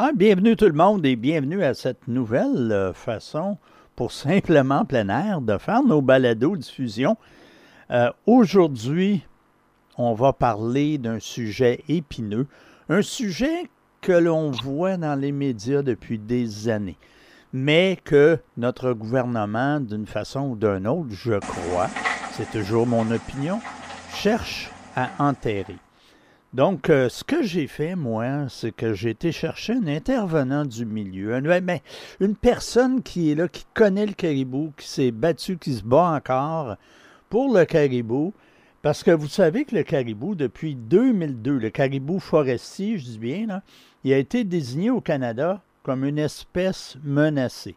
Ah, bienvenue tout le monde et bienvenue à cette nouvelle euh, façon pour simplement plein air de faire nos balados diffusion. Euh, Aujourd'hui, on va parler d'un sujet épineux, un sujet que l'on voit dans les médias depuis des années, mais que notre gouvernement, d'une façon ou d'une autre, je crois, c'est toujours mon opinion, cherche à enterrer. Donc, euh, ce que j'ai fait, moi, c'est que j'ai été chercher un intervenant du milieu, ben, une personne qui est là, qui connaît le caribou, qui s'est battu, qui se bat encore pour le caribou. Parce que vous savez que le caribou, depuis 2002, le caribou forestier, je dis bien, il a été désigné au Canada comme une espèce menacée.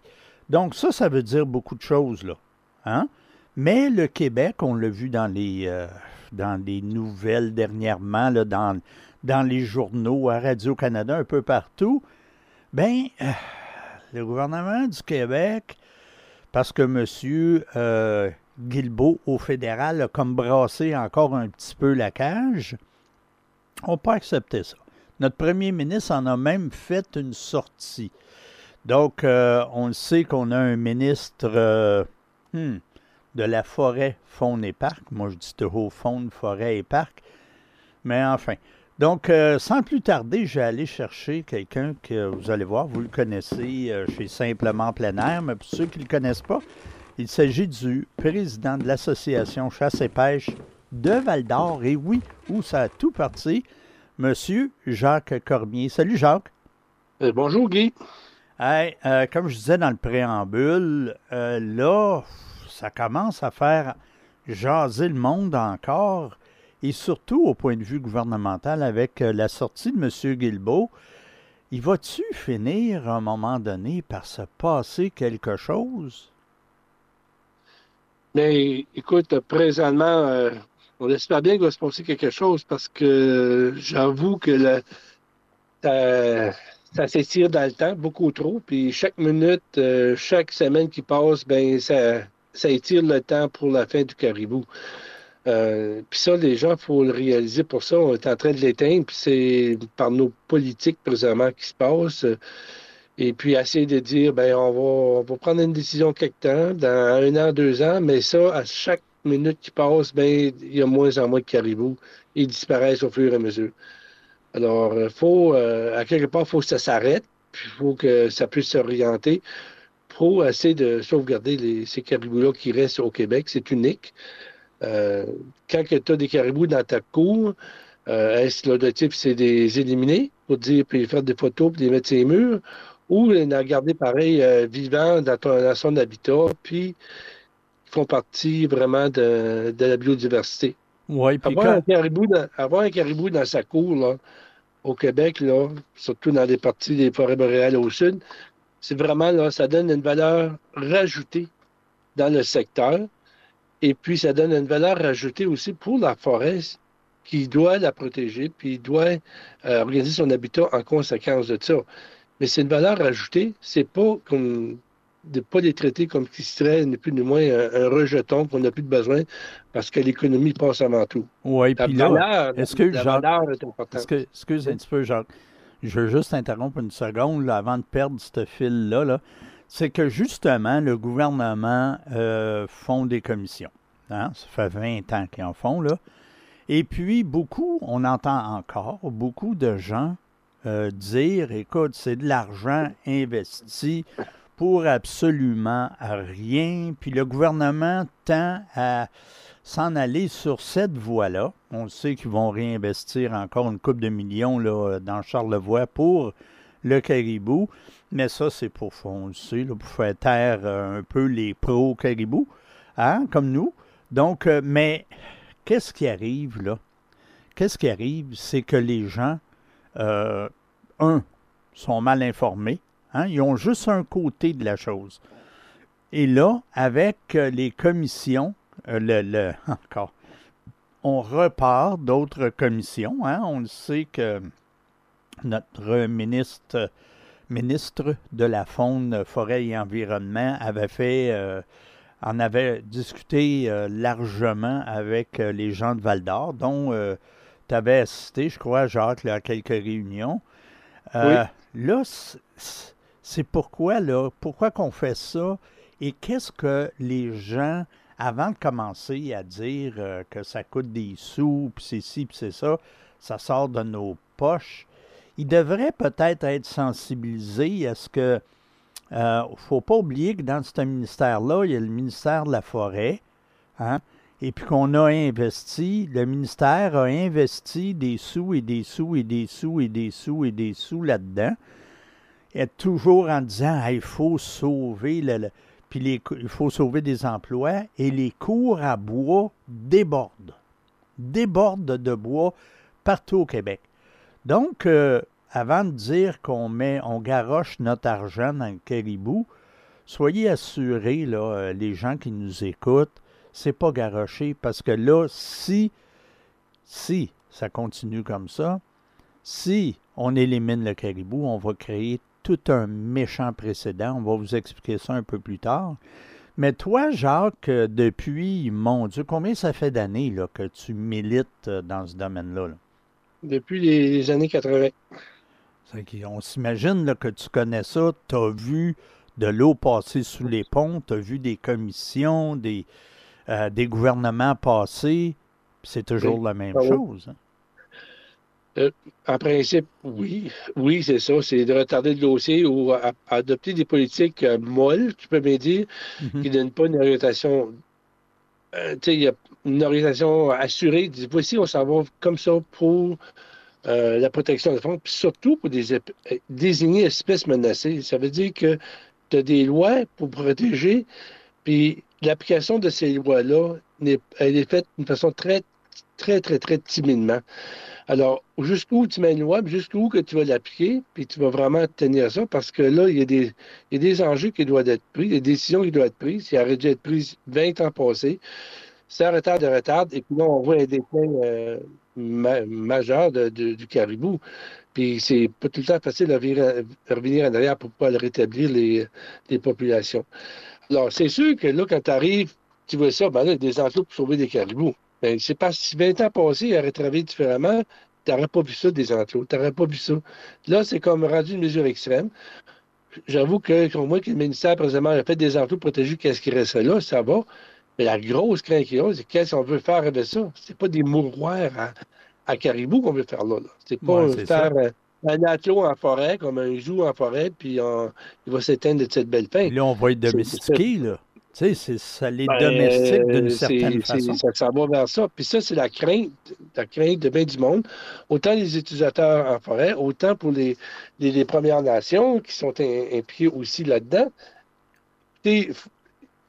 Donc ça, ça veut dire beaucoup de choses, là. Hein? Mais le Québec, on l'a vu dans les, euh, dans les nouvelles dernièrement, là, dans, dans les journaux, à Radio-Canada, un peu partout, ben, euh, le gouvernement du Québec, parce que M. Euh, Guilbeault au fédéral a comme brassé encore un petit peu la cage, on pas accepté ça. Notre premier ministre en a même fait une sortie. Donc, euh, on sait qu'on a un ministre euh, hmm, de la forêt, faune et parc. Moi, je dis toujours faune, forêt et parc. Mais enfin. Donc, euh, sans plus tarder, j'ai allé chercher quelqu'un que vous allez voir, vous le connaissez euh, chez Simplement Plein Air, mais pour ceux qui ne le connaissent pas, il s'agit du président de l'Association Chasse et Pêche de Val d'Or. Et oui, où ça a tout parti, Monsieur Jacques Cormier. Salut Jacques. Euh, bonjour Guy. Hey, comme je disais dans le préambule, là, ça commence à faire jaser le monde encore, et surtout au point de vue gouvernemental avec euh, la sortie de M. Guilbeault. Il va-tu finir à un moment donné par se passer quelque chose? Mais écoute, présentement, euh, on espère bien qu'il va se passer quelque chose parce que j'avoue que ça, ça s'étire dans le temps beaucoup trop. Puis chaque minute, euh, chaque semaine qui passe, ben ça, ça étire le temps pour la fin du caribou. Euh, puis ça, les gens, il faut le réaliser pour ça. On est en train de l'éteindre, puis c'est par nos politiques présentement qui se passent. Et puis essayer de dire, ben on va, on va prendre une décision quelque temps, dans un an, deux ans, mais ça, à chaque minute qui passe, ben il y a moins en moins de caribous. Ils disparaissent au fur et à mesure. Alors, il faut, euh, à quelque part, il faut que ça s'arrête, puis il faut que ça puisse s'orienter pour essayer de sauvegarder les- ces caribous-là qui restent au Québec. C'est unique. Euh, quand tu as des caribous dans ta cour, euh, est-ce l'objectif, c'est de les éliminer pour dire, puis faire des photos, puis les mettre sur les murs, ou les garder pareil, euh, vivants dans, ton- dans son habitat, puis ils font partie vraiment de, de la biodiversité? Oui, puis Avoir, un caribou dans, avoir un caribou dans sa cour, là, au Québec, là, surtout dans les parties des forêts boréales au sud, c'est vraiment, là, ça donne une valeur rajoutée dans le secteur. Et puis, ça donne une valeur rajoutée aussi pour la forêt qui doit la protéger, puis doit euh, organiser son habitat en conséquence de ça. Mais c'est une valeur ajoutée, c'est pas comme de pas les traiter comme qui serait ni plus ni moins un, un rejeton qu'on n'a plus de besoin parce que l'économie passe avant tout. Oui, puis là, est-ce que Jacques- est que, excuse un petit peu, Jacques. Je veux juste interrompre une seconde avant de perdre ce fil-là. Là. C'est que justement, le gouvernement euh, font des commissions. Hein? Ça fait 20 ans qu'ils en font. Là. Et puis, beaucoup, on entend encore beaucoup de gens euh, dire écoute, c'est de l'argent investi pour absolument rien. Puis le gouvernement tend à s'en aller sur cette voie-là. On sait qu'ils vont réinvestir encore une coupe de millions dans Charlevoix pour le caribou. Mais ça, c'est pour, là, pour faire taire euh, un peu les pro-caribou, hein, comme nous. Donc, euh, mais qu'est-ce qui arrive là? Qu'est-ce qui arrive? C'est que les gens, euh, un, sont mal informés. Hein? Ils ont juste un côté de la chose. Et là, avec euh, les commissions, euh, le, le- encore, on repart d'autres commissions. Hein? On le sait que notre ministre, ministre de la Faune, Forêt et Environnement avait fait, euh, en avait discuté euh, largement avec les gens de Val d'Or, dont tu avais assisté, je crois, Jacques, à quelques réunions. Euh, là, c'est pourquoi, là, pourquoi qu'on fait ça et qu'est-ce que les gens, avant de commencer à dire euh, que ça coûte des sous, puis c'est ci, puis c'est ça, ça sort de nos poches, ils devraient peut-être être sensibilisés à ce que il euh, ne faut pas oublier que dans ce ministère-là, il y a le ministère de la Forêt, hein, et puis qu'on a investi, le ministère a investi des sous et des sous et des sous et des sous et des sous là-dedans, et toujours en disant il faut sauver le, puis il faut sauver des emplois, et les cours à bois débordent, débordent de bois partout au Québec. Donc, euh, avant de dire qu'on met, on garoche notre argent dans le caribou, soyez assurés, là, euh, les gens qui nous écoutent, c'est pas garoché parce que là, si, si ça continue comme ça, si on élimine le caribou, on va créer tout un méchant précédent. On va vous expliquer ça un peu plus tard. Mais toi, Jacques, depuis, mon Dieu, combien ça fait d'années que tu milites euh, dans ce domaine-là? Depuis les années 80. On s'imagine que tu connais ça, tu as vu de l'eau passer sous les ponts, tu as vu des commissions, des, euh, des gouvernements passer, c'est toujours la même ah chose. Hein? Euh, en principe, oui. Oui, c'est ça. C'est de retarder le dossier ou adopter des politiques euh, molles, tu peux me dire, mm-hmm. qui ne donnent pas une orientation. tu sais, une orientation assurée. Voici, on s'en va comme ça pour euh, la protection des fonds, puis surtout pour des, désigner espèces menacées. Ça veut dire que tu as des lois pour protéger, puis l'application de ces lois-là, elle est faite d'une façon très, très, très, très timidement. Alors, jusqu'où tu mets une loi, jusqu'où que tu vas l'appliquer, puis tu vas vraiment tenir ça, parce que là, il y a des, il y a enjeux qui doivent être pris, des décisions qui doivent être prises, qui auraient dû être prises 20 ans passés. C'est un retard de retard, et puis là, on voit un déclin euh, majeur du caribou. Puis c'est pas tout le temps facile de revenir, en arrière pour pouvoir rétablir les, populations. Alors, c'est sûr que là, quand tu arrives, tu vois ça, ben là, des enclos pour sauver des caribous. Ben, c'est pas si 20 ans passés, il aurait travaillé différemment, tu n'aurais pas vu ça, des enclos. Tu n'aurais pas vu ça. Là, c'est comme rendu une mesure extrême. J'avoue que, pour moi, que le ministère, présentement, a fait des enclos protégés, qu'est-ce qui reste là, ça va. Mais la grosse crainte qu'il y a, c'est qu'est-ce qu'on veut faire avec ça? C'est pas des mouroirs à, caribou qu'on veut faire là. C'est pas faire euh, un attelot en forêt, comme un joug en forêt, puis il va s'éteindre de cette belle fin. Là, on va être domestiqué, là. Tu sais, ça les ben, domestique d'une certaine façon. Ça, ça, va vers ça. Puis ça, c'est la crainte, la crainte de bien du monde. Autant les utilisateurs en forêt, autant pour les, les, Premières Nations qui sont impliquées aussi là-dedans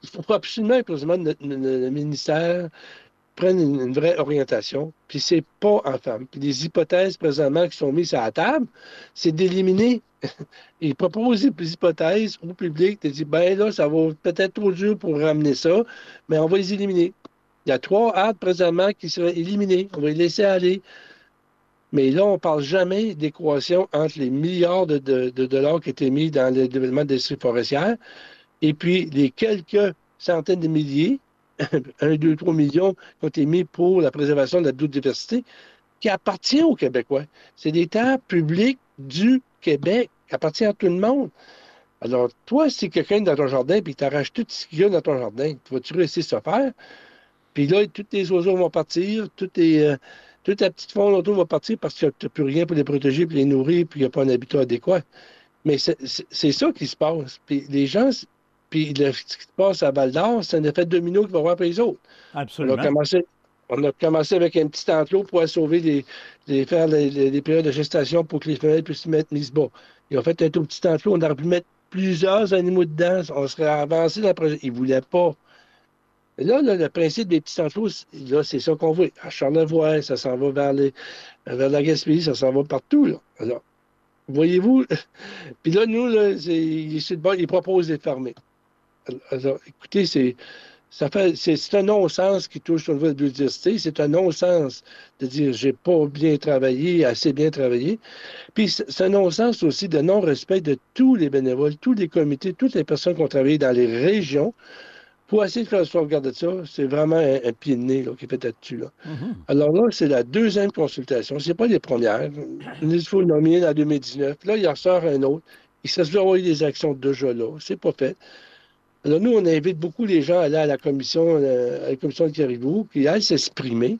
il faut absolument que le, ministère prenne une, vraie orientation. Puis c'est pas en femme. Puis les hypothèses présentement qui sont mises à la table, c'est d'éliminer. Ils proposent des hypothèses au public, de dire, ben là, ça va peut-être trop dur pour ramener ça, mais on va les éliminer. Il y a trois hâtes présentement qui seraient éliminées. On va les laisser aller. Mais là, on ne parle jamais d'équation entre les milliards de, dollars qui étaient mis dans le développement des forestières et puis, les quelques centaines de milliers, 1, 2, 3 millions qui ont été mis pour la préservation de la biodiversité, qui appartient aux Québécois. C'est des terres publiques du Québec, qui appartient à tout le monde. Alors, toi, si quelqu'un dans ton jardin, puis tu arraches tout ce qu'il y a dans ton jardin, tu vas-tu à ça faire? Puis là, tous les oiseaux vont partir, euh, toute la petite faune autour va partir parce que tu n'as plus rien pour les protéger, pour les nourrir, puis il n'y a pas un habitat adéquat. Mais c'est ça qui se passe. Puis les gens, puis ce qui se passe à Val d'Or, c'est un effet domino qui va voir pour les autres. Absolument. On a commencé, on a commencé avec un petit enclos pour sauver les, les faire les, périodes de gestation pour que les femelles puissent se mettre mises bas. Ils ont fait un tout petit enclos, on aurait pu mettre plusieurs animaux dedans, on serait avancé dans le. Ils ne voulaient pas. là, le principe des petits enclos, là, c'est ça qu'on veut. À Charlevoix, ça s'en va vers, les, vers la Gaspésie, ça s'en va partout. Là. Alors, voyez-vous, puis là, nous, là, ils proposent de fermer. Alors, écoutez, c'est ça fait c'est un non-sens qui touche au niveau de la biodiversité. C'est un non-sens de dire j'ai pas bien travaillé, assez bien travaillé. Puis c'est un non-sens aussi de non-respect de tous les bénévoles, tous les comités, toutes les personnes qui ont travaillé dans les régions pour essayer de faire sauvegarde de ça, c'est vraiment un, pied de nez qui est fait là-dessus. Là. Mm-hmm. Alors là, c'est la deuxième consultation. Ce n'est pas les premières. Il faut le nommer en 2019. Là, il en sort un autre. Il se fait envoyer des actions déjà là. C'est pas fait. Alors nous, on invite beaucoup les gens à aller à la commission, euh, à la commission de Caribou, qui aillent s'exprimer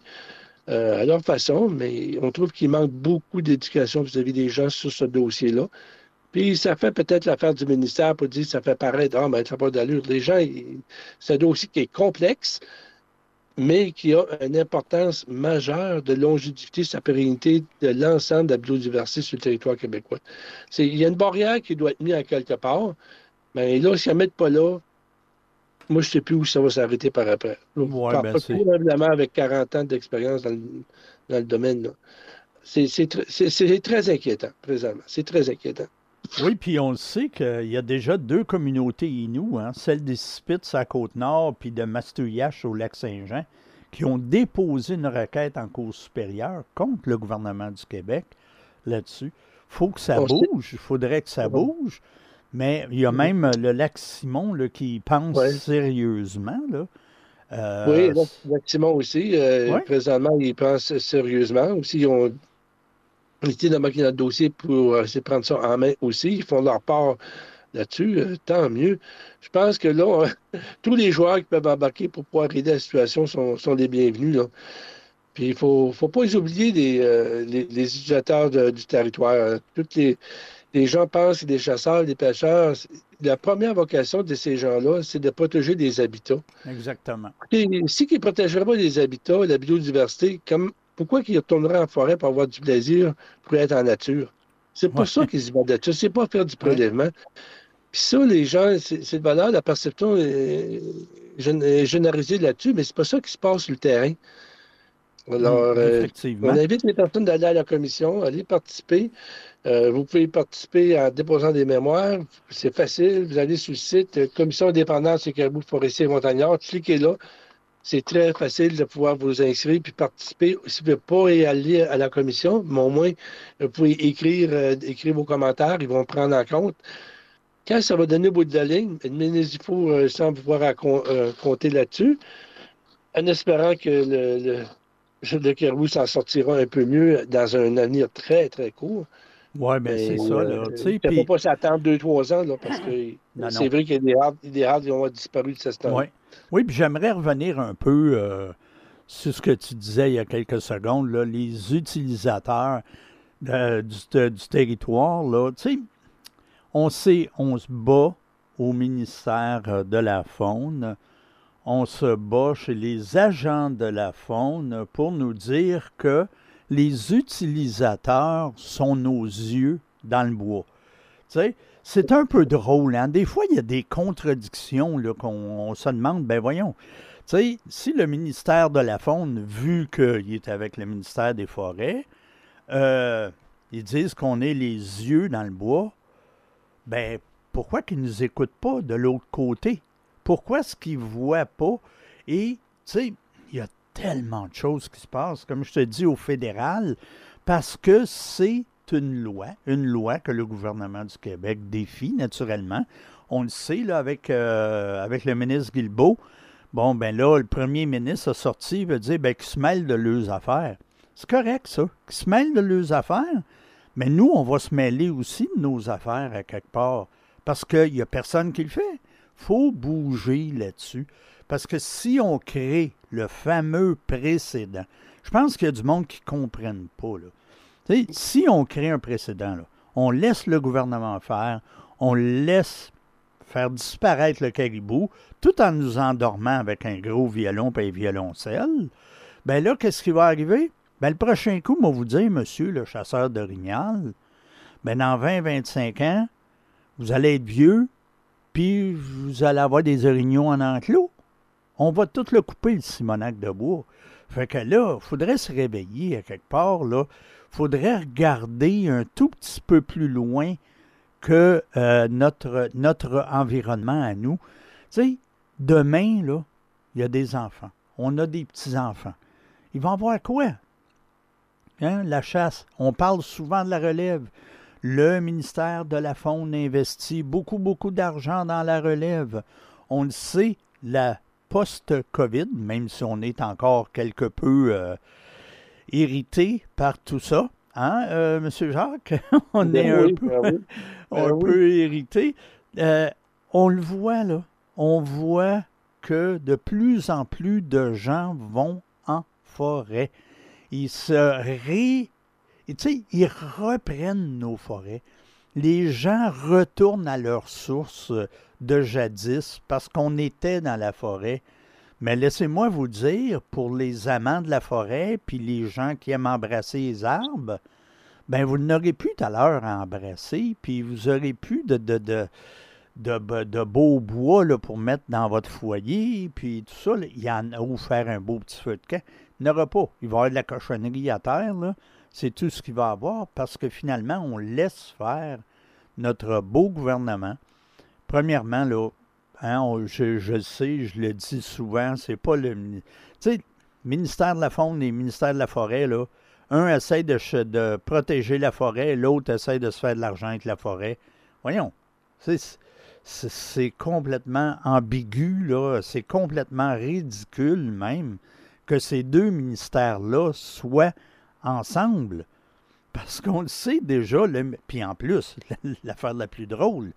euh, à leur façon, mais on trouve qu'il manque beaucoup d'éducation vis-à-vis des gens sur ce dossier-là. Puis ça fait peut-être l'affaire du ministère pour dire ça fait paraître, ah, ben, ça n'a pas d'allure. Les gens, c'est un dossier qui est complexe, mais qui a une importance majeure de longévité, sa pérennité de l'ensemble de la biodiversité sur le territoire québécois. Il y a une barrière qui doit être mise à quelque part, mais là, si elle ne met pas là, moi, je ne sais plus où ça va s'arrêter par après. Ouais, ben probablement avec 40 ans d'expérience dans, le, domaine. C'est très inquiétant, présentement. C'est très inquiétant. Oui, puis on le sait qu'il y a déjà deux communautés Inuits, hein, celle des Spitz à Côte-Nord puis de Mastouillache au Lac-Saint-Jean, qui ont déposé une requête en Cour supérieure contre le gouvernement du Québec là-dessus. Il faut que ça bouge, il faudrait que ça bouge. Mais il y a mm-hmm. même le lac Simon là, qui pense sérieusement. Là. Euh, oui, le lac Simon aussi. Euh, présentement, il pense sérieusement. Aussi, ils ont été dans le dossier pour de prendre ça en main aussi. Ils font leur part là-dessus. Euh, tant mieux. Je pense que là, tous les joueurs qui peuvent embarquer pour pouvoir aider la situation sont, sont les bienvenus. Là. Puis il ne faut, faut, pas oublier les, les, utilisateurs du territoire. Toutes les, les gens pensent que des chasseurs, des pêcheurs, la première vocation de ces gens-là, c'est de protéger des habitats. Exactement. Et si ils ne protégeraient pas les habitats, la biodiversité, comme, pourquoi ils retourneraient en forêt pour avoir du plaisir, pour être en nature? C'est pour ça qu'ils y vont de C'est pas faire du prélèvement. Puis ça, les gens, c'est de valeur, la perception est, généralisée là-dessus, mais c'est pas ça qui se passe sur le terrain. Alors, mm, euh, on invite les personnes d'aller à la commission, aller participer. Euh, vous pouvez participer en déposant des mémoires. C'est facile. Vous allez sur le site euh, Commission indépendante sur Caribou Forestier et Montagnard. Cliquez là. C'est très facile de pouvoir vous inscrire puis participer. Si vous ne pouvez pas aller à la commission, mais au moins, vous pouvez écrire, euh, écrire vos commentaires. Ils vont prendre en compte. Quand ça va donner au bout de la ligne, faut euh, sans pouvoir compter là-dessus, en espérant que le, le, le Caribou s'en sortira un peu mieux dans un avenir très, très court. Oui, mais c'est ça. Là, ne euh, puis... pas s'attendre deux, trois ans, là, parce que c'est vrai qu'il y a des arbres, qui ont disparu de cette stade. Oui, oui puis j'aimerais revenir un peu euh, sur ce que tu disais il y a quelques secondes, là, les utilisateurs du, du, territoire. Là, on sait, on se bat au ministère de la Faune, on se bat chez les agents de la Faune pour nous dire que les utilisateurs sont nos yeux dans le bois. c'est un peu drôle. Hein? Des fois, il y a des contradictions qu'on se demande, ben voyons, si le ministère de la Faune, vu qu'il est avec le ministère des Forêts, euh, ils disent qu'on est les yeux dans le bois, ben pourquoi qu'ils ne nous écoutent pas de l'autre côté? Pourquoi est-ce qu'ils ne voient pas? Et, tu sais, il y a tellement de choses qui se passent, comme je te dis, au fédéral, parce que c'est une loi, une loi que le gouvernement du Québec défie naturellement. On le sait, là, avec, euh, avec le ministre Guilbeault. Bon, ben là, le premier ministre a sorti, il veut dire ben, qu'il se mêle de leurs affaires. C'est correct, ça, qu'il se mêle de leurs affaires. Mais nous, on va se mêler aussi de nos affaires à quelque part. Parce qu'il n'y a personne qui le fait. Il faut bouger là-dessus. Parce que si on crée le fameux précédent, je pense qu'il y a du monde qui ne comprenne pas. Là. si on crée un précédent, on laisse le gouvernement faire, on laisse faire disparaître le caribou, tout en nous endormant avec un gros violon et un violoncelle, ben là, qu'est-ce qui va arriver? Ben, le prochain coup, moi vous dire, monsieur le chasseur de Rignal, ben, dans 20-25 ans, vous allez être vieux, puis vous allez avoir des orignons en enclos on va tout le couper, le Simonac de bois. Fait que là, il faudrait se réveiller à quelque part, là. faudrait regarder un tout petit peu plus loin que euh, notre, environnement à nous. Tu demain, là, il y a des enfants. On a des petits-enfants. Ils vont voir quoi? Hein, la chasse. On parle souvent de la relève. Le ministère de la Faune investit beaucoup, beaucoup d'argent dans la relève. On le sait, la post-COVID, même si on est encore quelque peu euh, irrité par tout ça. Hein, euh, Monsieur Jacques? on Ben est un, peu, ben un Ben oui. peu irrité. Euh, on le voit, là. On voit que de plus en plus de gens vont en forêt. Ils se ré... Tu sais, ils reprennent nos forêts. Les gens retournent à leurs sources de jadis parce qu'on était dans la forêt. Mais laissez-moi vous dire, pour les amants de la forêt, puis les gens qui aiment embrasser les arbres, ben vous n'aurez plus à l'heure embrasser, puis vous aurez plus de, de, de, de, be- de beau bois pour mettre dans votre foyer, puis tout ça. Il y en a où faire un beau petit feu de camp. Il n'y pas. Il va y avoir de la cochonnerie à terre. C'est tout ce qu'il va y avoir parce que finalement, on laisse faire notre beau gouvernement. Premièrement, là, hein, je, sais, je le dis souvent, c'est pas le. ministère de la Faune et ministère de la Forêt, là, un essaie de, protéger la forêt, l'autre essaie de se faire de l'argent avec la forêt. Voyons, c'est, complètement ambigu, là, c'est complètement ridicule même que ces deux ministères-là soient ensemble. Parce qu'on le sait déjà, puis en plus, l'affaire la plus drôle,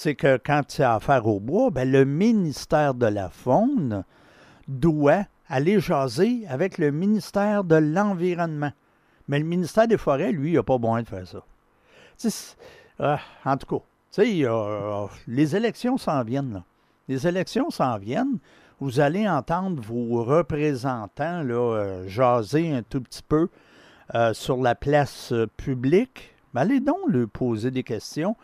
c'est que quand tu as affaire au bois, ben, le ministère de la Faune doit aller jaser avec le ministère de l'Environnement. Mais le ministère des Forêts, lui, il n'a pas besoin de faire ça. Ah, en tout cas, euh, les élections s'en viennent. Les élections s'en viennent. Vous allez entendre vos représentants là, euh, jaser un tout petit peu euh, sur la place euh, publique. Ben, allez donc leur poser des questions.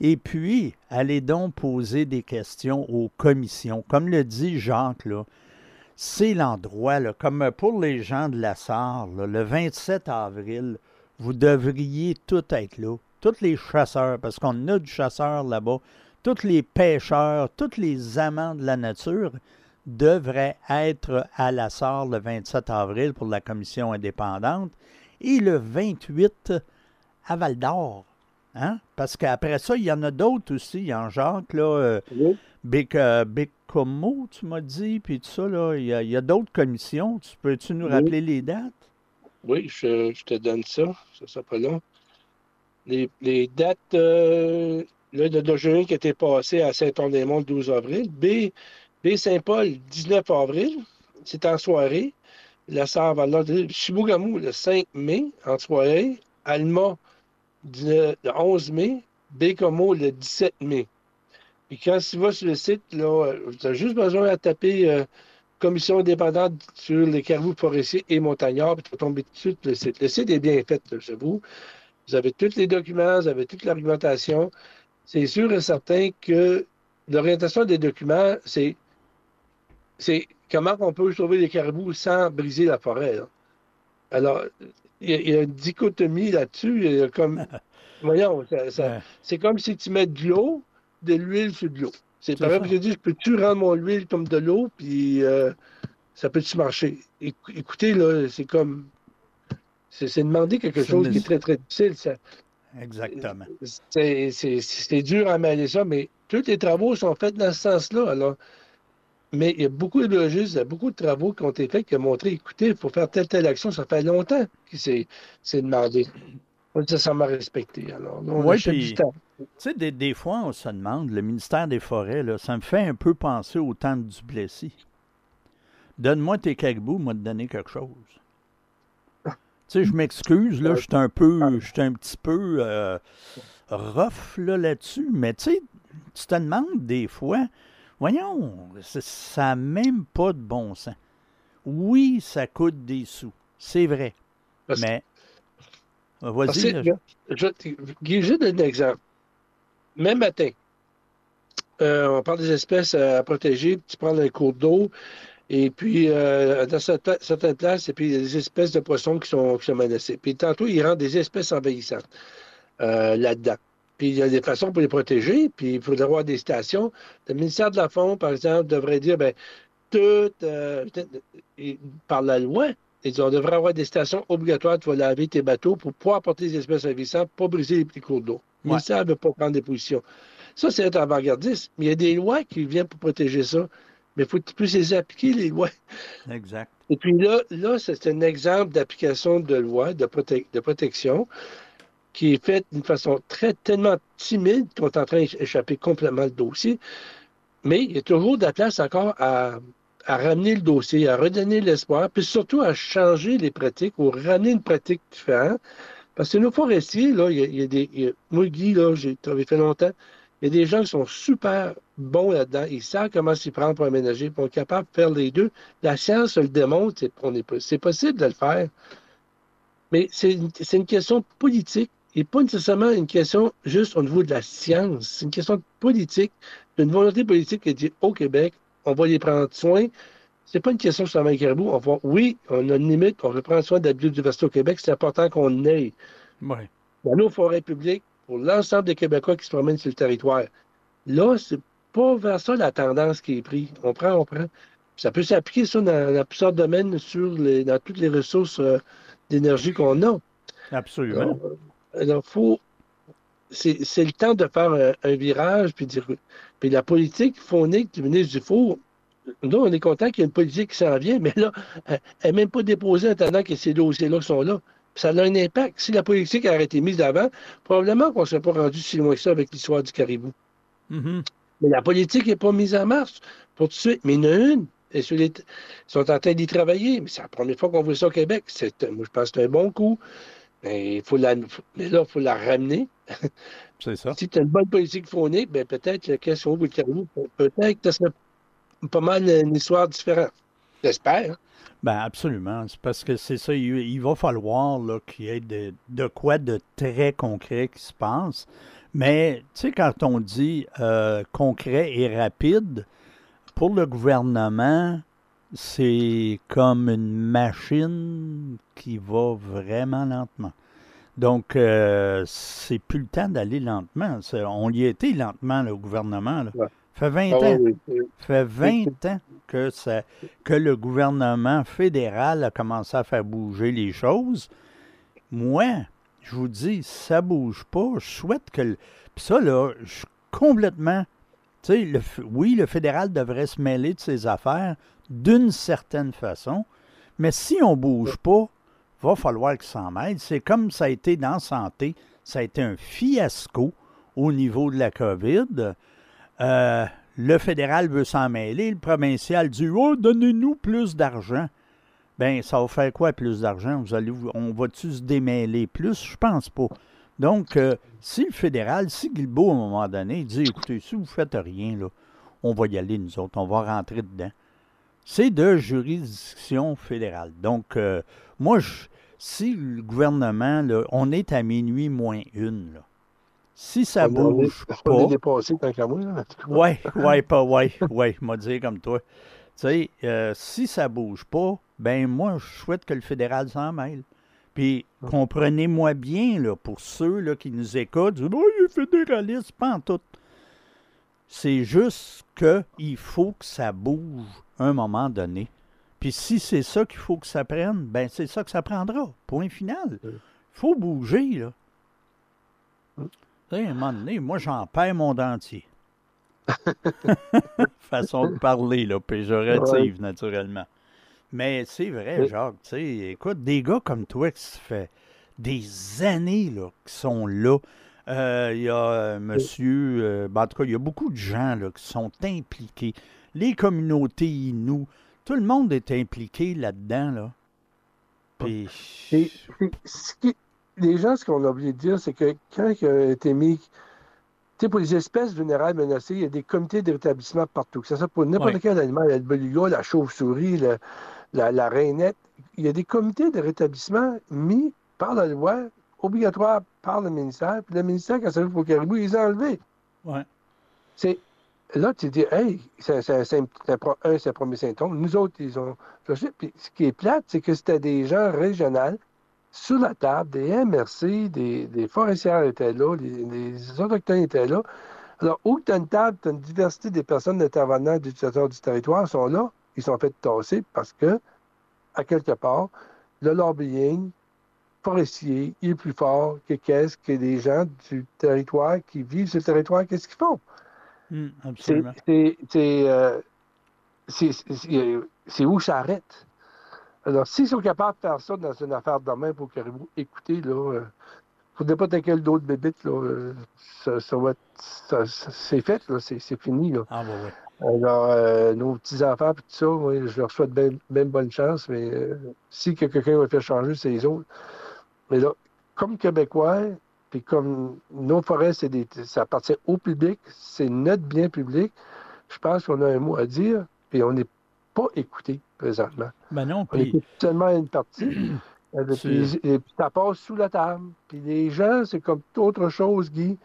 Et puis, allez donc poser des questions aux commissions. Comme le dit Jacques, c'est l'endroit, comme pour les gens de la là, le 27 avril, vous devriez tous être là. Tous les chasseurs, parce qu'on a du chasseur là-bas, tous les pêcheurs, tous les amants de la nature devraient être à la Sarre le 27 avril pour la commission indépendante et le 28 à Val d'Or. Hein? Parce qu'après ça, il y en a d'autres aussi. En Jacques, là, euh, Oui. Bic, euh, Bicomo, tu m'as dit, puis tout ça, là, il y a, d'autres commissions. Tu peux-tu nous Oui. rappeler les dates? Oui, je, je te donne ça. Ça sera pas long. Les, les dates, euh, là, de, juin qui était passé à Saint-Anne-des-Monts le 12 avril. B, B Saint-Paul, 19 avril. C'est en soirée. La Sarre Valor de Chibougamau, le 5 mai, en soirée. Alma, le 11 mai. Bécomo, le 17 mai. Puis quand tu vas sur le site, là, tu as juste besoin de taper euh, Commission indépendante sur les caribous forestiers et montagnards, puis tu vas tomber dessus le site. Le site est bien fait, là, j'avoue. Vous avez tous les documents, vous avez toute l'argumentation. C'est sûr et certain que l'orientation des documents, c'est comment on peut sauver les caribous sans briser la forêt. là. Alors, il y, a- une dichotomie là-dessus. il y a comme, voyons, ça- ça- Ouais. c'est comme si tu mets de l'eau, de l'huile sur de l'eau. C'est C'est pareil ça. que je peux-tu rendre mon huile comme de l'eau, puis euh, ça peut-tu marcher? Éc- Écoutez, là, c'est comme. C'est c'est demander quelque C'est chose une- qui est très, très difficile. ça. Exactement. C'est c'est- c'est dur à mêler ça, mais tous les travaux sont faits dans ce sens-là. Alors, mais il y a beaucoup de logistes, il y a beaucoup de travaux qui ont été faits qui ont montré, écoutez, il faut faire telle, telle action, ça fait longtemps que c'est demandé. Pas nécessairement respecté. Alors, on Ouais, puis- du temps. Tu sais, des, des fois, on se demande, le ministère des Forêts, là, ça me fait un peu penser au temps de Duplessis. Donne-moi tes caribous, moi te donner quelque chose. Tu sais, je m'excuse, là, je suis un peu, je suis un petit peu euh, rough là, là-dessus, mais tu sais, tu te demandes des fois, voyons, ça n'a même pas de bon sens. Oui, ça coûte des sous, c'est vrai, Parce- mais... Euh, Vas-y, je, je, Guy, je donne un exemple. Même matin, euh, on parle des espèces à protéger, tu prends un cours d'eau, et puis euh, dans certaines, certaines places, et puis il y a des espèces de poissons qui sont, qui sont menacées. Puis tantôt, ils rendent des espèces envahissantes euh, là-dedans. Puis il y a des façons pour les protéger, puis il faudrait avoir des stations. Le ministère de la Faune, par exemple, devrait dire, ben, tout, euh, par la loi, ils on devrait avoir des stations obligatoires, tu vas laver tes bateaux pour pouvoir apporter des espèces invahissantes, pas briser les petits cours d'eau. Le Ouais. ministère ne veut pas prendre des positions. Ça, c'est être avant-gardiste. Mais il y a des lois qui viennent pour protéger ça. mais il faut que tu puisses les appliquer, les lois. Exact. Et puis là, là c'est un exemple d'application de loi de, de protection qui est fait d'une façon très tellement timide qu'on est en train d'échapper complètement le dossier. Mais il y a toujours de la place encore à, ramener le dossier, à redonner l'espoir, puis surtout à changer les pratiques ou ramener une pratique différente. Parce que nos forestiers, là, il y a, des. moi, Guy, là, j'ai travaillé fait longtemps. Il y a des gens qui sont super bons là-dedans. Ils savent comment s'y prendre pour aménager, ils sont capables de faire les deux. La science le démontre, c'est possible de le faire. Mais c'est une, question politique et pas nécessairement une question juste au niveau de la science. C'est une question politique, d'une volonté politique qui dit au Québec, on va les prendre soin. C'est pas une question seulement les caribou. On va, oui, on a une limite, on veut prendre soin de la biodiversité au Québec, c'est important qu'on ait. Oui. Dans nos forêts publiques, pour l'ensemble des Québécois qui se promènent sur le territoire. Là, c'est pas vers ça la tendance qui est prise. On prend, on prend. Ça peut s'appliquer ça dans, plusieurs domaines sur les, dans toutes les ressources euh, d'énergie qu'on a. Absolument. Alors, faut. C'est le temps de faire un, virage, puis, dire, puis la politique phonique du ministre du Four, nous, on est content qu'il y ait une politique qui s'en vient, mais là, elle n'est même pas déposée en attendant que ces dossiers-là sont là. Ça a un impact. Si la politique a été mise d'avant, probablement qu'on ne serait pas rendu si loin que ça avec l'histoire du caribou. Mm-hmm. Mais la politique n'est pas mise en marche pour tout de suite. Mais il y en a une. Et ils sont en train d'y travailler. Mais c'est la première fois qu'on voit ça au Québec. Moi, je pense que c'est un bon coup. Mais, il faut la, mais là, il faut la ramener. C'est ça. si tu as une bonne politique fournie, ben peut-être la question du caribou, peut-être que ce serait pas mal une histoire différente. J'espère. Ben absolument. C'est parce que c'est ça, il, va falloir qu'il y ait de, quoi de très concret qui se passe. Mais tu sais, quand on dit euh, concret et rapide, pour le gouvernement, c'est comme une machine qui va vraiment lentement. Donc, euh, c'est plus le temps d'aller lentement. On y était lentement, le gouvernement. Là. fait 20 ah ans. fait 20 ans que, ça, que le gouvernement fédéral a commencé à faire bouger les choses. Moi, je vous dis, ça bouge pas. Je souhaite que. Puis ça, là, je suis complètement. Tu oui, le fédéral devrait se mêler de ses affaires d'une certaine façon, mais si on ne bouge pas, va falloir qu'il s'en mêle. C'est comme ça a été dans santé. Ça a été un fiasco au niveau de la COVID. Euh, le fédéral veut s'en mêler, le provincial dit Oh, donnez-nous plus d'argent. Ben, ça va faire quoi plus d'argent? Vous allez, on va-tu se démêler plus? Je pense pas. Donc, euh, si le fédéral, si Guilbeault, à un moment donné, dit écoutez, si vous ne faites rien, là, on va y aller, nous autres, on va rentrer dedans. C'est de juridiction fédérale. Donc, euh, moi, si le gouvernement, là, on est à minuit moins une, là, si ça bouge pas. On est dépassé tant qu'à moi, Oui, oui, pas, oui, oui, m'a dit comme toi. Tu sais, euh, si ça bouge pas, ben moi, je souhaite que le fédéral s'en mêle. Puis, comprenez-moi bien, là, pour ceux là, qui nous écoutent, oh, il est fédéraliste, pas en tout. C'est juste qu'il faut que ça bouge un moment donné. Puis si c'est ça qu'il faut que ça prenne, ben c'est ça que ça prendra. Point final. Il faut bouger, là. à un moment donné, moi, j'en perds mon dentier. Façon de parler, là, péjorative, naturellement. Mais c'est vrai, Jacques, tu sais, écoute, des gars comme toi qui se fait des années, là, qui sont là. Euh, il y a euh, monsieur, euh, ben, en tout cas, il y a beaucoup de gens, là, qui sont impliqués. Les communautés nous tout le monde est impliqué là-dedans, là. Puis... les gens, ce qu'on a oublié de dire, c'est que quand il a été mis. Tu sais, pour les espèces vulnérables menacées, il y a des comités de rétablissement partout. Que ce soit pour n'importe quel animal, le beluga, la chauve-souris, la, la, rainette. Il y a des comités de rétablissement mis par la loi, obligatoires par le ministère. Puis le ministère, quand ça arrive pour caribou, ils ont enlevé. Ouais. C'est là, tu dis, hey, c'est un, c'est un premier symptôme. Nous autres, ils ont Puis ce qui est plate, c'est que c'était des gens régionaux sur la table, des MRC, des, des forestières étaient là, les, Autochtones étaient là. Alors, où tu as une table, tu as une diversité des personnes intervenantes, d'utilisateurs du territoire sont là, ils sont fait tasser parce que, à quelque part, le lobbying forestier est plus fort que qu'est-ce que les gens du territoire qui vivent sur le territoire, qu'est-ce qu'ils font? Hmm, c'est, euh, où ça arrête? Alors, s'ils sont capables de faire ça dans une affaire de demain pour Caribou, écoutez, là, il euh, ne faudrait pas quel d'autres bébites, là. Euh, ça, ça va c'est fait, là, c'est fini, là. Ah, bah oui. Alors, euh, nos petits-enfants, tout ça, je leur souhaite bien ben bonne chance, mais si quelqu'un va faire changer, c'est les autres. Mais là, comme Québécois, puis comme nos forêts, des, ça appartient au public, c'est notre bien public, je pense qu'on a un mot à dire, puis on n'est pas écouté présentement. Ben non, puis... On écoute seulement une partie. Euh, et puis ça passe sous la table. Puis les gens, c'est comme toute autre chose, Guy.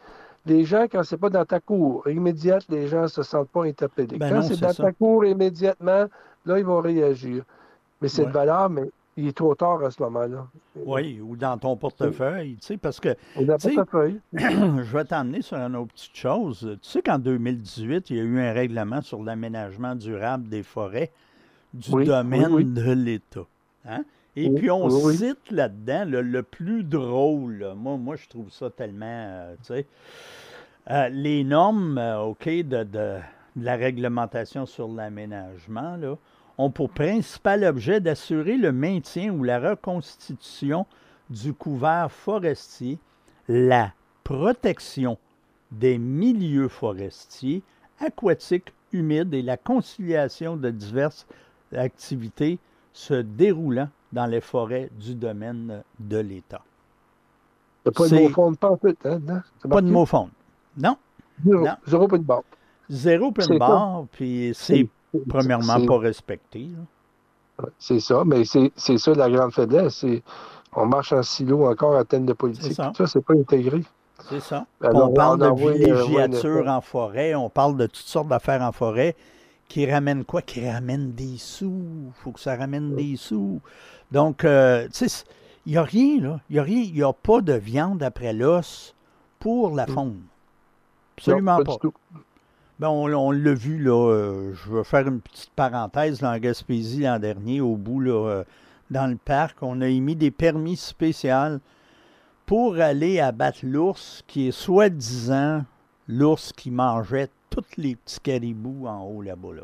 Les gens, quand c'est pas dans ta cour immédiate, les gens ne se sentent pas interpellés. Ben quand c'est dans ta cour immédiatement, là, ils vont réagir. Mais c'est de valeur, mais il est trop tard à ce moment-là. Oui, ou dans ton portefeuille, tu sais, parce que... Ou dans portefeuille. je vais t'emmener sur une autre petite chose. Tu sais qu'en 2018, il y a eu un règlement sur l'aménagement durable des forêts du domaine de l'État. Hein? Et puis, on cite là-dedans le, plus drôle. Moi, moi, je trouve ça tellement, euh, tu sais, euh, les normes, euh, OK, de, de, la réglementation sur l'aménagement, là, ont pour principal objet d'assurer le maintien ou la reconstitution du couvert forestier, la protection des milieux forestiers, aquatiques, humides et la conciliation de diverses activités se déroulant dans les forêts du domaine de l'État. Pas de mot fond, pas hein, Pas de mot. Non. Zéro, non. Zéro point de barre. Zéro point de barre, puis c'est premièrement pas respecté. C'est ça, mais c'est ça la grande faiblesse. On marche en silo encore à thème de politique. Ça, ça c'est pas intégré. C'est ça. on parle de villégiature en forêt, on parle de toutes sortes d'affaires en forêt qui ramènent quoi? Qui ramènent des sous. Il faut que ça ramène des sous. Donc, euh, tu sais, il n'y a rien, là. Il n'y a rien. Il n'y a pas de viande après l'os pour la mm. faune. Absolument pas. Ben, on, l'a vu, là, euh, je vais faire une petite parenthèse, là, en Gaspésie l'an dernier, au bout, là, euh, dans le parc, on a émis des permis spéciaux pour aller abattre l'ours, qui est soi-disant l'ours qui mangeait tous les petits caribous en haut là-bas. Là.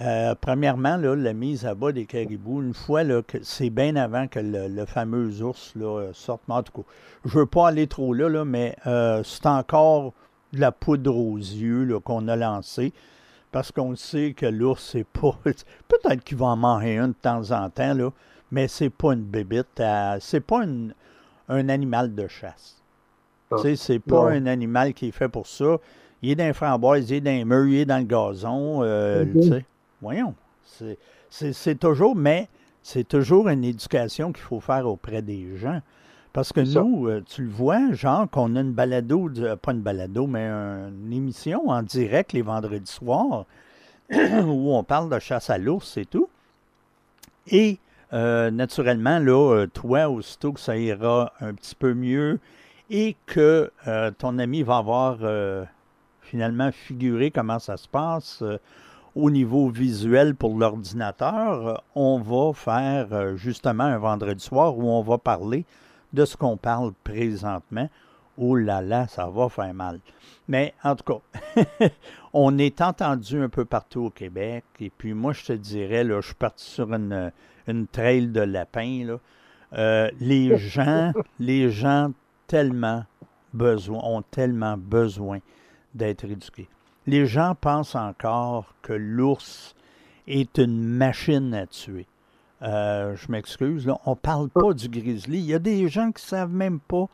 Euh, premièrement, là, la mise à bas des caribous, une fois, c'est bien avant que le, fameux ours là, sorte. en tout cas, je ne veux pas aller trop là, là mais c'est encore de la poudre aux yeux qu'on a lancée. Parce qu'on sait que l'ours, c'est pas. Peut-être qu'il va en manger un de temps en temps, là, mais c'est pas une bébite. c'est pas un animal de chasse. Ah. C'est pas un animal qui est fait pour ça. Il est dans les framboises, il est dans les murs, il est dans le gazon. Euh, mm-hmm. Voyons. C'est toujours, mais c'est toujours une éducation qu'il faut faire auprès des gens. Parce que nous, euh, tu le vois, genre qu'on a une balado, euh, pas une balado, mais une émission en direct les vendredis soirs où on parle de chasse à l'ours et tout. Et euh, naturellement, là, toi, aussitôt que ça ira un petit peu mieux et que ton ami va avoir finalement figuré comment ça se passe au niveau visuel pour l'ordinateur, on va faire justement un vendredi soir où on va parler de ce qu'on parle présentement. Oh là là, ça va faire mal. Mais en tout cas, on est entendu un peu partout au Québec. Et puis moi, je te dirais, là, je suis parti sur une, une trail de lapin. Là. Euh, les gens, les gens tellement besoin, ont tellement besoin d'être éduqués. Les gens pensent encore que l'ours est une machine à tuer. Euh, je m'excuse, on ne parle pas du grizzly. Il y a des gens qui ne savent même pas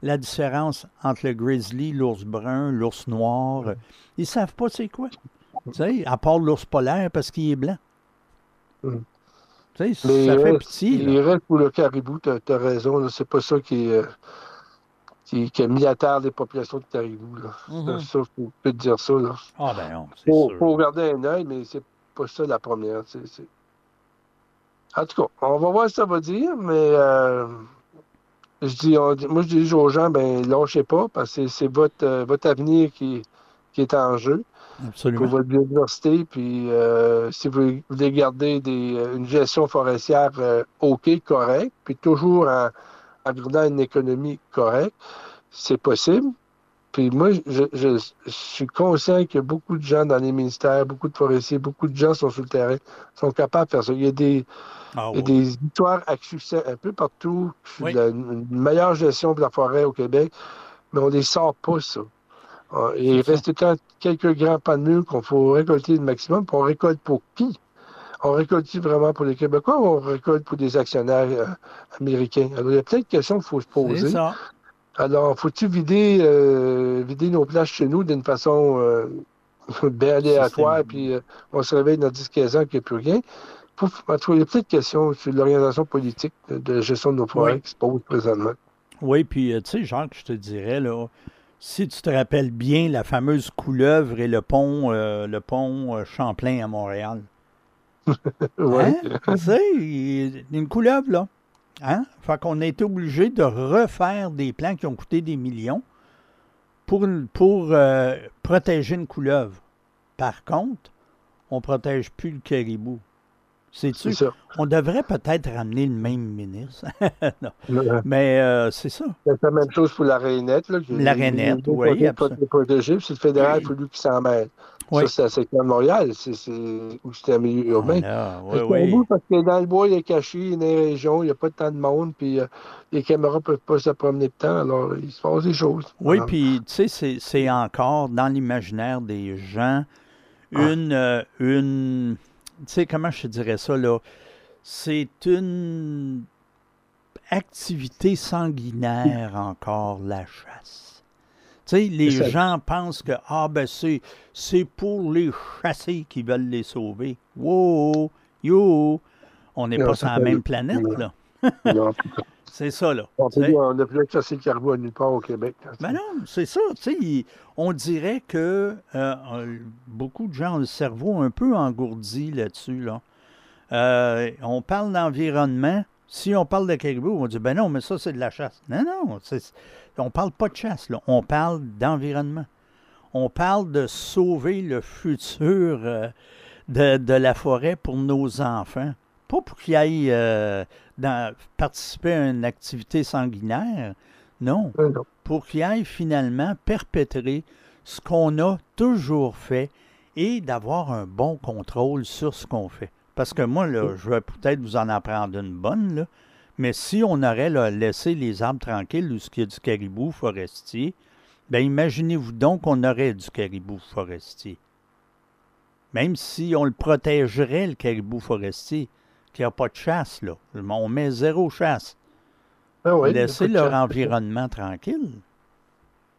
la différence entre le grizzly, l'ours brun, l'ours noir. Ils ne savent pas c'est quoi. Tu sais, à part l'ours polaire parce qu'il est blanc. Tu sais, ça fait pitié. Il reste pour le caribou, tu as, raison. C'est pas ça qui, euh, qui, qui, a mis à terre les populations de caribou. C'est mm-hmm. ça, je peux te dire ça. Là. Ah ben non, c'est sûr. faut garder un œil, mais c'est pas ça la première. En tout cas, on va voir ce que ça va dire, mais euh, je dis, moi, je dis aux gens, ben, lâchez pas, parce que c'est votre, euh, votre avenir qui, qui est en jeu. Absolument. Pour votre biodiversité, puis euh, si vous voulez garder des, une gestion forestière OK, correcte, puis toujours en, gardant une économie correcte, c'est possible. Puis moi, je, suis conscient que beaucoup de gens dans les ministères, beaucoup de forestiers, beaucoup de gens sont sur le terrain, sont capables de faire ça. Il y a des, ah des histoires à succès un peu partout, une meilleure gestion de la forêt au Québec, mais on les sort pas, ça. Ah, il reste quelques grands panneaux qu'on faut récolter le maximum, puis on récolte pour qui? On récolte vraiment pour les Québécois ou on récolte pour des actionnaires euh, américains? Alors, il y a plein de questions qu'il faut se poser. Ça. Alors, faut-il vider, euh, vider nos places chez nous d'une façon euh, bien aléatoire, puis on se réveille dans 10-15 ans qu'il n'y a plus rien? il y a plein de questions sur l'orientation politique de gestion de nos forêts qui se posent présentement. Oui, puis tu sais, Jacques, je te dirais, là, si tu te rappelles bien la fameuse couleuvre et le pont, le pont Champlain à Montréal. oui. Hein? C'est une couleuvre, là. Hein? Fait qu'on a été obligé de refaire des plans qui ont coûté des millions pour, pour euh, protéger une couleuvre. Par contre, on ne protège plus le caribou. C'est sûr. On devrait peut-être ramener le même ministre. Mais euh, c'est ça. C'est la même chose pour la rainette. Là, la rainette, oui. Protéger, c'est le fédéral, il faut lui qui s'en mêle. Ça, c'est à Montréal, c'est où c'était un milieu urbain. oui, oui. Parce que dans le bois, il est caché, il y a des régions, il n'y a pas tant de monde, puis euh, les caméras ne peuvent pas se promener de temps, alors il se passe des choses. Oui, puis tu sais, c'est encore dans l'imaginaire des gens ah. une, euh, une tu sais, comment je dirais ça, là? C'est une activité sanguinaire encore, la chasse. Sais, les gens pensent que, ah, ben, c'est pour les chasser qui veulent les sauver. Wow, yo, on n'est pas sur la même planète, là. C'est ça, là. On n'a plus chasser le caribou à nulle part au Québec. Ben non, c'est ça. On dirait que euh, beaucoup de gens ont le cerveau un peu engourdi là-dessus. Là. Euh, on parle d'environnement. Si on parle de caribou, on dit ben non, mais ça, c'est de la chasse. Non, non, on parle pas de chasse, là. On parle d'environnement. On parle de sauver le futur euh, de, de, la forêt pour nos enfants. Pas pour qu'ils aillent dans, participer à une activité sanguinaire. Non. Euh, pour qu'il aille finalement perpétrer ce qu'on a toujours fait et d'avoir un bon contrôle sur ce qu'on fait. Parce que moi, là, je vais peut-être vous en apprendre une bonne, là, mais si on aurait laissé les arbres tranquilles où il y a du caribou forestier, bien imaginez-vous donc qu'on aurait du caribou forestier. Même si on le protégerait, le caribou forestier, qu'il n'y a pas de chasse, là. On met zéro chasse. Ah Laissez leur environnement tranquille.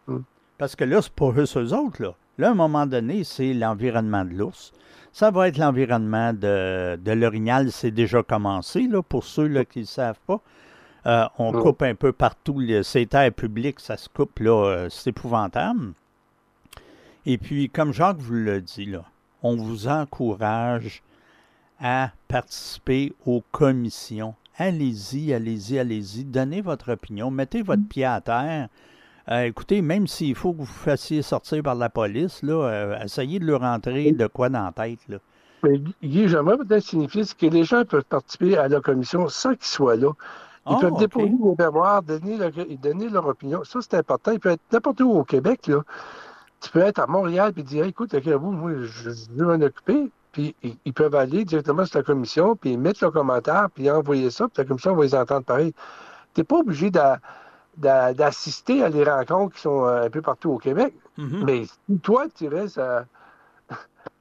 Hmm. Parce que là, c'est pas eux, eux autres, là. Là, à un moment donné, c'est l'environnement de l'ours. Ça va être l'environnement de, de l'orignal. C'est déjà commencé, là, pour ceux là, qui ne savent pas. Euh, on hmm. coupe un peu partout. ces terres publiques, ça se coupe, là. Euh, c'est épouvantable. Et puis, comme Jacques vous l'a dit, là, on vous encourage à participer aux commissions. Allez-y, allez-y, allez-y. Donnez votre opinion. Mettez votre mm. pied à terre. Euh, écoutez, même s'il faut que vous fassiez sortir par la police, là, euh, essayez de leur rentrer de quoi dans la tête. Là. Mais Guy, j'aimerais peut-être signifier que les gens peuvent participer à la commission sans qu'ils soient là. Ils ah, peuvent déposer des mémoires, donner leur, donner leur opinion. Ça, c'est important. Ils peuvent être n'importe où au Québec. Là. Tu peux être à Montréal et dire Écoute, vous, moi, je veux m'en occuper puis ils peuvent aller directement sur la commission, puis mettre leurs commentaires, puis envoyer ça, puis la commission va les entendre pareil. Tu n'es pas obligé d'assister à des rencontres qui sont euh, un peu partout au Québec. Mm-hmm. Mais si toi, tu restes à,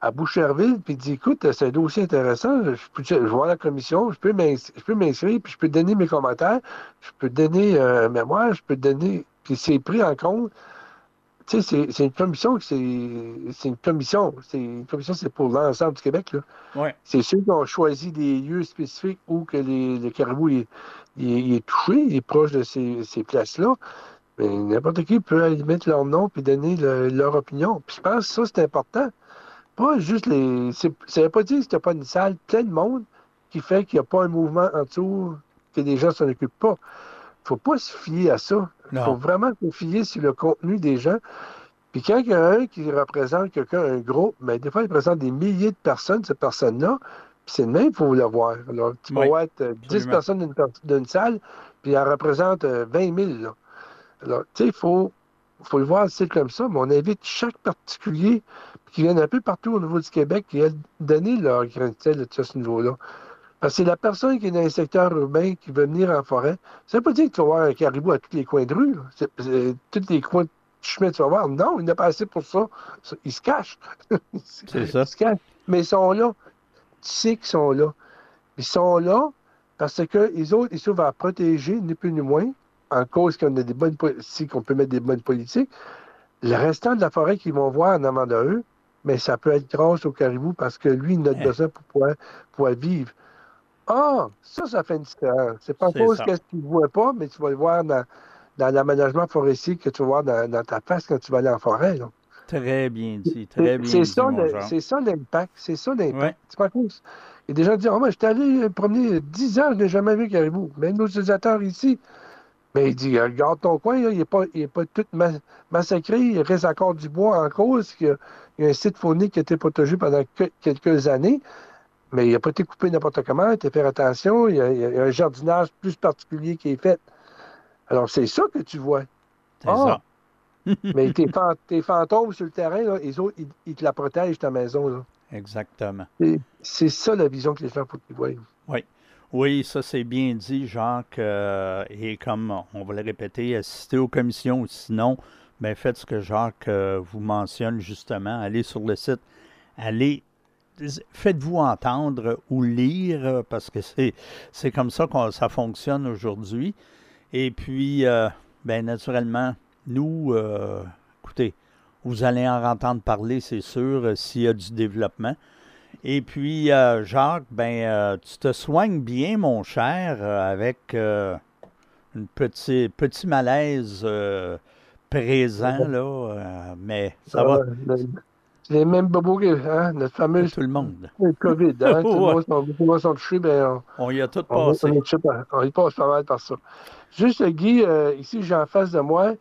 à Boucherville, puis tu dis, écoute, c'est un dossier intéressant, je, peux, je vois la commission, je peux m'inscrire, puis je peux donner mes commentaires, je peux donner euh, un mémoire, je peux donner, puis c'est pris en compte tu sais, c'est une commission, c'est une commission. C'est une commission, c'est pour l'ensemble du Québec. Ouais. C'est ceux qui ont choisi des lieux spécifiques où que les, le caribou est, est, touché, il est proche de ces, ces places-là. Mais n'importe qui peut aller mettre leur nom et donner leur opinion. Puis je pense que ça, c'est important. Pas juste les. Ça veut pas dire que c'était pas une salle plein de monde qui fait qu'il n'y a pas un mouvement en dessous, que les gens s'en occupent pas faut pas se fier à ça. Il faut vraiment se fier sur le contenu des gens. Puis quand il y a un qui représente quelqu'un, un groupe, mais ben, des fois, il représente des milliers de personnes, cette personne-là. Puis c'est le même, il faut le voir. Alors, tu peux être 10 personnes d'une salle, puis elle représente 20 euh, 000. Alors, tu sais, il faut, faut le voir c'est comme ça, mais on invite chaque particulier qui vient un peu partout au niveau du Québec qui a donné leur grain de sel à ce niveau-là. Parce que c'est la personne qui est dans les secteurs urbains qui veut venir en forêt. Ça ne veut pas dire que tu vas voir un caribou à tous les coins de rue. tous les coins de chemin, tu vas voir. Non, il n'a pas assez pour ça. Ils se cachent. c'est ça. Ils se cachent. Mais ils sont là. Tu sais qu'ils sont là. Ils sont là parce que les autres, ils sont à protéger, ni plus ni moins, en cause qu'on a des bonnes si qu'on peut mettre des bonnes politiques. Le restant de la forêt qu'ils vont voir en avant d'eux, mais ça peut être grâce au caribou parce que lui, il a besoin pour pouvoir, vivre. Ah, ça, ça fait une différence. C'est pas cause que tu ne vois pas, mais tu vas le voir dans, l'aménagement forestier que tu vas voir dans, ta face quand tu vas aller en forêt. Très bien dit, très bien c'est dit. Ça, c'est ça l'impact. C'est ça l'impact. C'est pas cause. Et des gens disent, oh, moi, j'étais allé promener 10 ans, je n'ai jamais vu caribou. Même nos utilisateurs ici, mais il dit, regarde ton coin, il n'est pas, pas, tout massacré, il reste encore du bois en cause. Il y a, un site faunique qui a été protégé pendant quelques années, mais il n'a pas été coupé n'importe comment, il a fait attention, il y, a, un jardinage plus particulier qui est fait. Alors, c'est ça que tu vois. C'est ça. Mais tes, fantômes sur le terrain, là, les autres, ils, te la protègent, ta maison. Là. Exactement. C'est ça la vision que les gens faut qu'ils voient. Oui. Oui, ça c'est bien dit, Jacques. Euh, et comme on va le répéter, assistez aux commissions. Sinon, ben, faites ce que Jacques euh, vous mentionne justement. Allez sur le site, allez, faites-vous entendre ou lire, parce que c'est, c'est comme ça que ça fonctionne aujourd'hui. Et puis, euh, ben, naturellement, nous, écoutez, vous allez en entendre parler, c'est sûr, s'il y a du développement. Et puis, euh, Jacques, ben, euh, tu te soignes bien, mon cher, euh, avec un petit, petit malaise présent, là, mais ça va. C'est les mêmes bobos que hein, notre fameux. Tout le monde. Le COVID. Hein, tout le monde sont touchés. Ben, on, y a tout passé. On, y passe pas mal par ça. Juste, Guy, ici, j'ai en face de moi,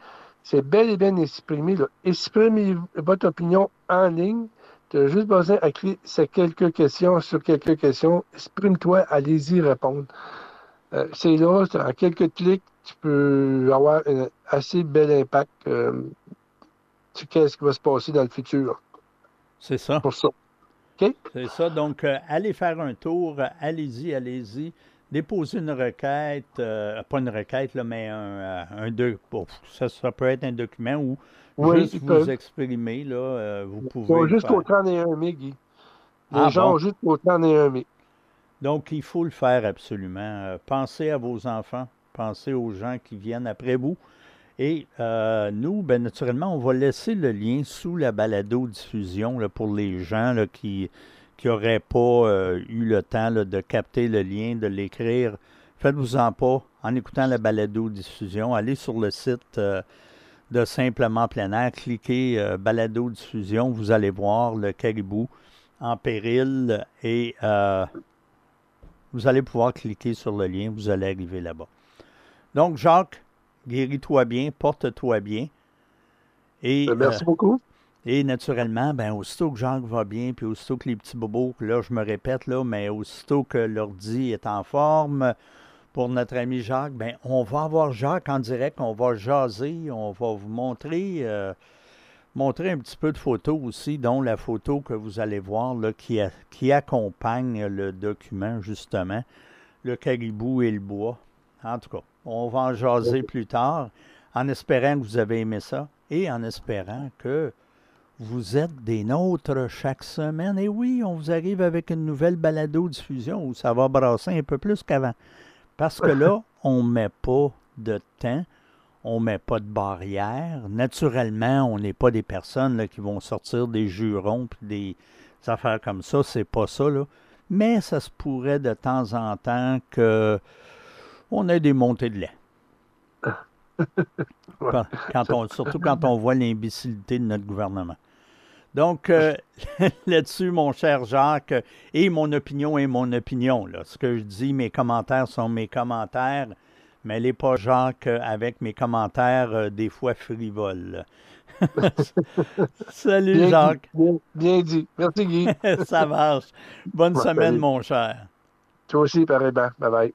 c'est bel et bien exprimé. Là. Exprimez votre opinion en ligne tu as juste besoin d'écrire ces quelques questions sur quelques questions. Exprime-toi, allez-y répondre. Euh, c'est là, en quelques clics, tu peux avoir un assez bel impact euh, sur ce qui va se passer dans le futur. C'est ça. Pour ça. C'est ça. Donc, euh, allez faire un tour. Allez-y, allez-y. Déposez une requête, pas une requête, là, mais un, un, ça, ça, peut être un document ou juste vous exprimer, là, euh, vous pouvez. Juste au 31 mai, Guy. Les ah, gens juste au 31 mai. Donc, il faut le faire absolument. Euh, pensez à vos enfants, pensez aux gens qui viennent après vous. Et euh, nous, ben, naturellement, on va laisser le lien sous la balado-diffusion pour les gens là, qui n'auraient pas eu le temps de capter le lien, de l'écrire. Faites-vous-en pas en écoutant la balado-diffusion. Allez sur le site de Simplement plein air, cliquez euh, Balado diffusion, vous allez voir le caribou en péril et euh, vous allez pouvoir cliquer sur le lien, vous allez arriver là-bas. Donc, Jacques, guéris-toi bien, porte-toi bien. Et, ben, Merci euh, beaucoup. Et naturellement, ben, aussitôt que Jacques va bien, puis aussitôt que les petits bobos, là, je me répète, là, mais aussitôt que l'ordi est en forme, pour notre ami Jacques, ben, on va avoir Jacques en direct, on va jaser, on va vous montrer, euh, montrer un petit peu de photos aussi, dont la photo que vous allez voir là, qui, qui accompagne le document, justement, le caribou et le bois. En tout cas, on va en jaser plus tard, en espérant que vous avez aimé ça et en espérant que vous êtes des nôtres chaque semaine. Et oui, on vous arrive avec une nouvelle balado-diffusion où ça va brasser un peu plus qu'avant. Parce que là, on ne met pas de temps, on ne met pas de barrière. Naturellement, on n'est pas des personnes qui vont sortir des jurons et des affaires comme ça. C'est pas ça. Là. Mais ça se pourrait de temps en temps que on ait des montées de lait. Quand on, surtout quand on voit l'imbécilité de notre gouvernement. Donc, euh, là-dessus, mon cher Jacques, et mon opinion est mon opinion. Là. Ce que je dis, mes commentaires sont mes commentaires, mais les pas Jacques avec mes commentaires euh, des fois frivoles. Salut Jacques. bien, dit. Merci Guy. Ça marche. Bonne semaine, mon cher. Toi aussi, pareil. Bye bye.